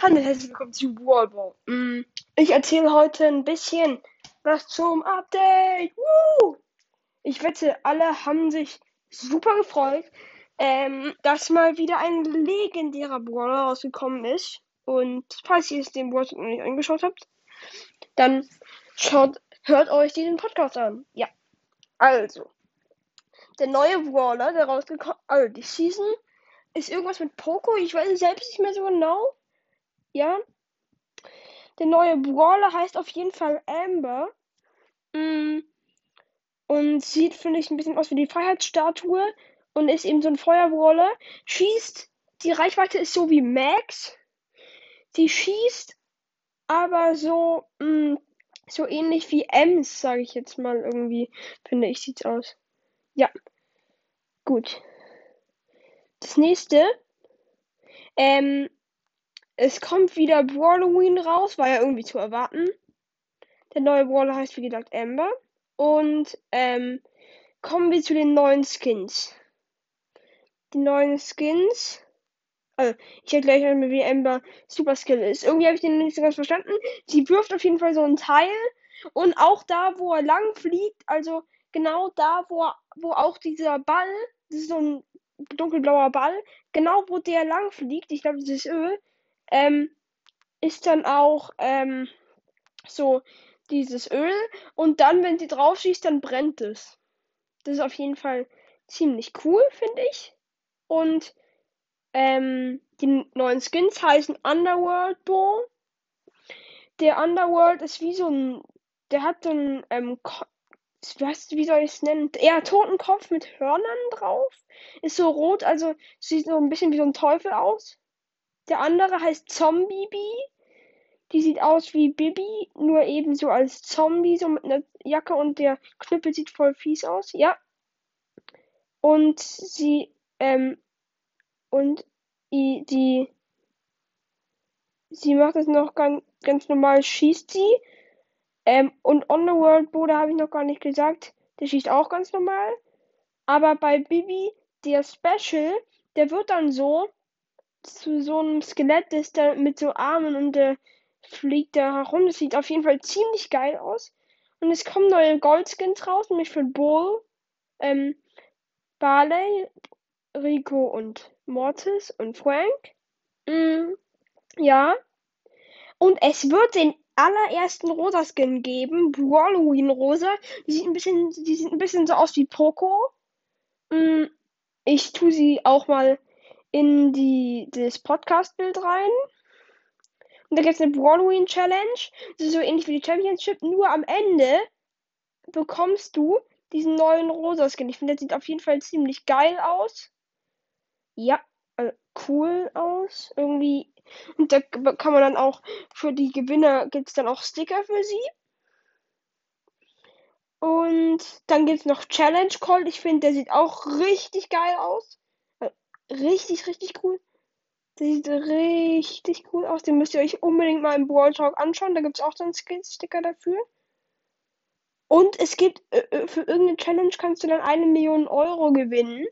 Hallo, herzlich willkommen zu Wallball. Mm, Ich erzähle heute ein bisschen was zum Update. Woo! Ich wette, alle haben sich super gefreut, ähm, dass mal wieder ein legendärer Brawler rausgekommen ist. Und falls ihr es dem Brawler noch nicht angeschaut habt, dann schaut, hört euch diesen Podcast an. Ja, also. Der neue Brawler, der rausgekommen, also die Season, ist irgendwas mit Poco. Ich weiß es selbst nicht mehr so genau. Ja. Der neue Brawler heißt auf jeden Fall Amber. Mm. Und sieht, finde ich, ein bisschen aus wie die Freiheitsstatue. Und ist eben so ein Feuerbrawler. Schießt. Die Reichweite ist so wie Max. Die schießt aber so, mm, so ähnlich wie Ems, sage ich jetzt mal irgendwie, finde ich, sieht's aus. Ja. Gut. Das nächste. Ähm, es kommt wieder Brawloween raus, war ja irgendwie zu erwarten. Der neue Brawler heißt wie gesagt Amber. Und ähm, kommen wir zu den neuen Skins. Die neuen Skins. Also, ich erkläre euch mal, wie Amber Super Skill ist. Irgendwie habe ich den nicht so ganz verstanden. Sie wirft auf jeden Fall so ein Teil. Und auch da, wo er lang fliegt, also genau da, wo, wo auch dieser Ball, das ist so ein dunkelblauer Ball, genau wo der lang fliegt, ich glaube, das ist Öl, ähm, ist dann auch ähm, so dieses Öl und dann, wenn sie drauf schießt, dann brennt es. Das ist auf jeden Fall ziemlich cool, finde ich. Und ähm, die neuen Skins heißen Underworld Bow. Der Underworld ist wie so ein, der hat so ein, ähm, was, wie soll ich es nennen? Eher Totenkopf mit Hörnern drauf. Ist so rot, also sieht so ein bisschen wie so ein Teufel aus. Der andere heißt Zombie Bee. Die sieht aus wie Bibi, nur eben so als Zombie, so mit einer Jacke und der Knüppel sieht voll fies aus. Ja. Und sie, ähm, und die, die sie macht es noch ganz, ganz normal, schießt sie. Ähm, und On the World Bo, da habe ich noch gar nicht gesagt, der schießt auch ganz normal. Aber bei Bibi, der Special, der wird dann so, zu so einem Skelett, das da mit so Armen und der fliegt da herum. Das sieht auf jeden Fall ziemlich geil aus. Und es kommen neue Goldskins raus, nämlich für Bull, ähm, Barley, Rico und Mortis und Frank. Mm, ja. Und es wird den allerersten rosa Skin geben, Halloween Rosa. Die sieht ein bisschen, die sieht ein bisschen so aus wie Poco. Mm, ich tue sie auch mal in die, das Podcast-Bild rein. Und da gibt es eine Brawloween Challenge. Das ist so ähnlich wie die Championship. Nur am Ende bekommst du diesen neuen rosa Skin. Ich finde, der sieht auf jeden Fall ziemlich geil aus. Ja, äh, cool aus. Irgendwie. Und da kann man dann auch für die Gewinner gibt es dann auch Sticker für sie. Und dann gibt es noch Challenge Cold. Ich finde, der sieht auch richtig geil aus richtig, richtig cool. Sieht richtig cool aus. Den müsst ihr euch unbedingt mal im Brawl Talk anschauen. Da gibt es auch so einen Skin-Sticker dafür. Und es gibt, äh, äh, für irgendeine Challenge kannst du dann eine Million Euro gewinnen.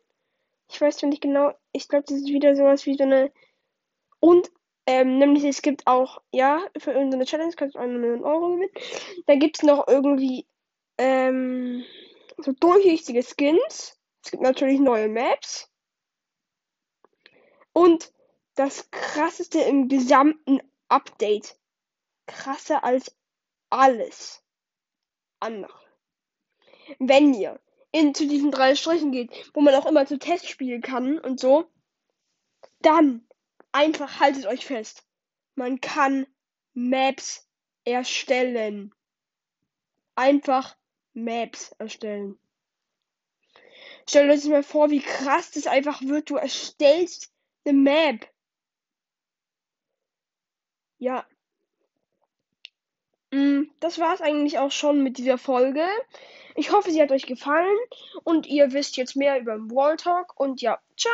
Ich weiß nicht genau, ich glaube, das ist wieder sowas wie so eine. Und, ähm, nämlich es gibt auch, ja, für irgendeine Challenge kannst du eine Million Euro gewinnen. Da gibt es noch irgendwie, ähm, so durchsichtige Skins. Es gibt natürlich neue Maps. Und das krasseste im gesamten Update. Krasser als alles andere. Wenn ihr in zu diesen drei Strichen geht, wo man auch immer zu Test spielen kann und so, dann einfach haltet euch fest. Man kann Maps erstellen. Einfach Maps erstellen. Stellt euch mal vor, wie krass das einfach wird. Du erstellst The Map. Ja. Mm, das war's eigentlich auch schon mit dieser Folge. Ich hoffe, sie hat euch gefallen und ihr wisst jetzt mehr über Wall Talk und ja, ciao.